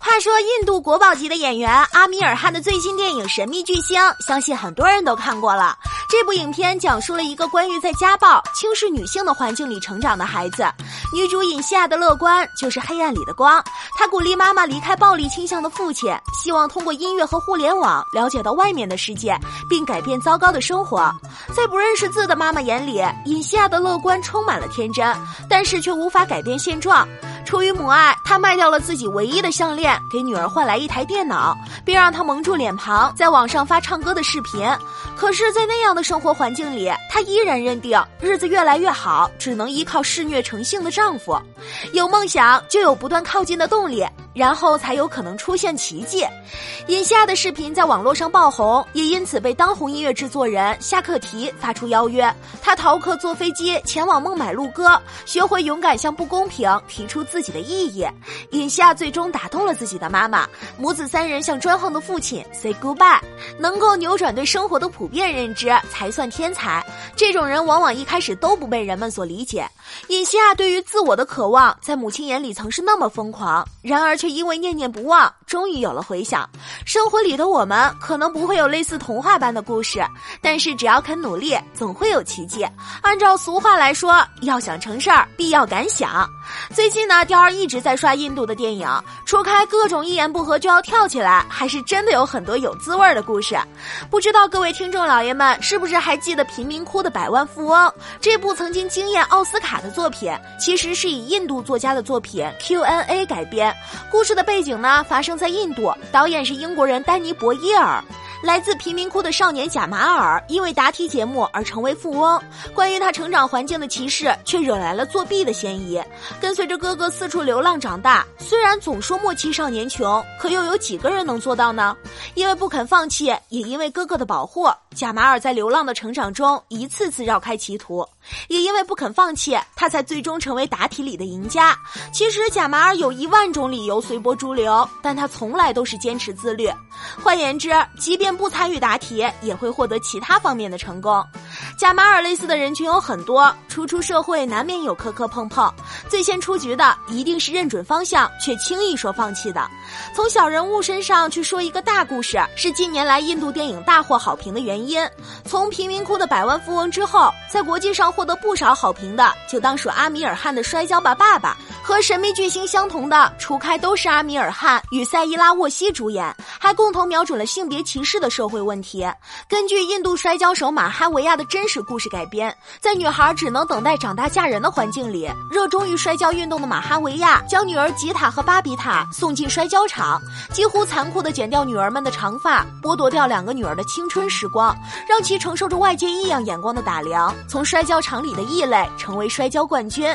话说，印度国宝级的演员阿米尔汗的最新电影《神秘巨星》，相信很多人都看过了。这部影片讲述了一个关于在家暴、轻视女性的环境里成长的孩子。女主尹西亚的乐观就是黑暗里的光。她鼓励妈妈离开暴力倾向的父亲，希望通过音乐和互联网了解到外面的世界，并改变糟糕的生活。在不认识字的妈妈眼里，尹西亚的乐观充满了天真，但是却无法改变现状。出于母爱，她卖掉了自己唯一的项链，给女儿换来一台电脑，并让她蒙住脸庞，在网上发唱歌的视频。可是，在那样的生活环境里，她依然认定日子越来越好，只能依靠嗜虐成性的丈夫。有梦想，就有不断靠近的动力。然后才有可能出现奇迹。尹夏的视频在网络上爆红，也因此被当红音乐制作人夏克提发出邀约。他逃课坐飞机前往孟买录歌，学会勇敢向不公平提出自己的异议。尹夏最终打动了自己的妈妈，母子三人向专横的父亲 say goodbye。能够扭转对生活的普遍认知，才算天才。这种人往往一开始都不被人们所理解。尹夏对于自我的渴望，在母亲眼里曾是那么疯狂，然而却。是因为念念不忘，终于有了回响。生活里的我们可能不会有类似童话般的故事，但是只要肯努力，总会有奇迹。按照俗话来说，要想成事儿，必要敢想。最近呢，雕儿一直在刷印度的电影，除开各种一言不合就要跳起来，还是真的有很多有滋味的故事。不知道各位听众老爷们是不是还记得《贫民窟的百万富翁》这部曾经惊艳奥斯卡的作品？其实是以印度作家的作品 Q&A 改编。故事的背景呢，发生在印度，导演是英国人丹尼博伊尔。来自贫民窟的少年贾马尔因为答题节目而成为富翁，关于他成长环境的歧视却惹来了作弊的嫌疑。跟随着哥哥四处流浪长大，虽然总说莫欺少年穷，可又有几个人能做到呢？因为不肯放弃，也因为哥哥的保护，贾马尔在流浪的成长中一次次绕开歧途。也因为不肯放弃，他才最终成为答题里的赢家。其实贾马尔有一万种理由随波逐流，但他从来都是坚持自律。换言之，即便不参与答题，也会获得其他方面的成功。贾马尔类似的人群有很多，初出社会难免有磕磕碰碰。最先出局的一定是认准方向却轻易说放弃的。从小人物身上去说一个大故事，是近年来印度电影大获好评的原因。从贫民窟的百万富翁之后，在国际上获得不少好评的，就当属阿米尔汗的《摔跤吧，爸爸》。和神秘巨星相同的，除开都是阿米尔汗与塞伊拉沃西主演，还共同瞄准了性别歧视的社会问题。根据印度摔跤手马哈维亚的真实故事改编，在女孩只能等待长大嫁人的环境里，热衷于摔跤运动的马哈维亚将女儿吉塔和巴比塔送进摔跤场，几乎残酷地剪掉女儿们的长发，剥夺掉两个女儿的青春时光，让其承受着外界异样眼光的打量，从摔跤场里的异类成为摔跤冠军。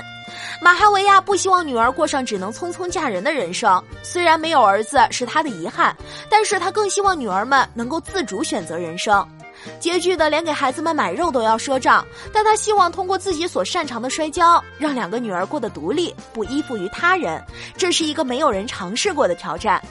马哈维亚不希望女儿过上只能匆匆嫁人的人生，虽然没有儿子是他的遗憾，但是他更希望女儿们能够自主选择人生。拮据的连给孩子们买肉都要赊账，但他希望通过自己所擅长的摔跤，让两个女儿过得独立，不依附于他人。这是一个没有人尝试过的挑战。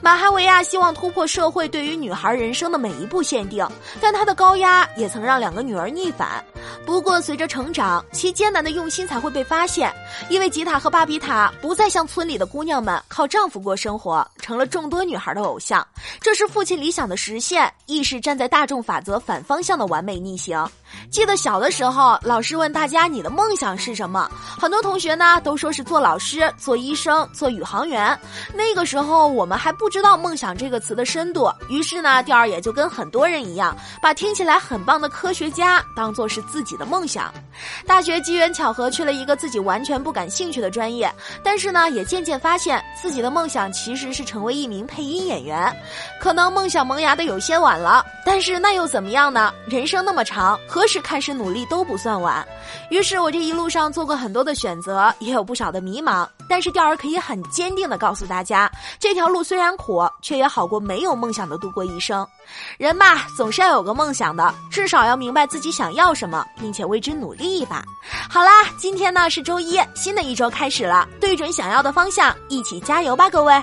马哈维亚希望突破社会对于女孩人生的每一步限定，但他的高压也曾让两个女儿逆反。不过，随着成长，其艰难的用心才会被发现。因为吉塔和巴比塔不再像村里的姑娘们靠丈夫过生活，成了众多女孩的偶像。这是父亲理想的实现，亦是站在大众法则反方向的完美逆行。记得小的时候，老师问大家你的梦想是什么？很多同学呢都说是做老师、做医生、做宇航员。那个时候我们还不知道“梦想”这个词的深度，于是呢，调儿也就跟很多人一样，把听起来很棒的科学家当做是自己的梦想。大学机缘巧合去了一个自己完全不感兴趣的专业，但是呢，也渐渐发现自己的梦想其实是成为一名配音演员。可能梦想萌芽的有些晚了，但是那又怎么样呢？人生那么长，何何时开始努力都不算晚。于是我这一路上做过很多的选择，也有不少的迷茫。但是钓儿可以很坚定的告诉大家，这条路虽然苦，却也好过没有梦想的度过一生。人嘛，总是要有个梦想的，至少要明白自己想要什么，并且为之努力一把。好啦，今天呢是周一，新的一周开始了，对准想要的方向，一起加油吧，各位！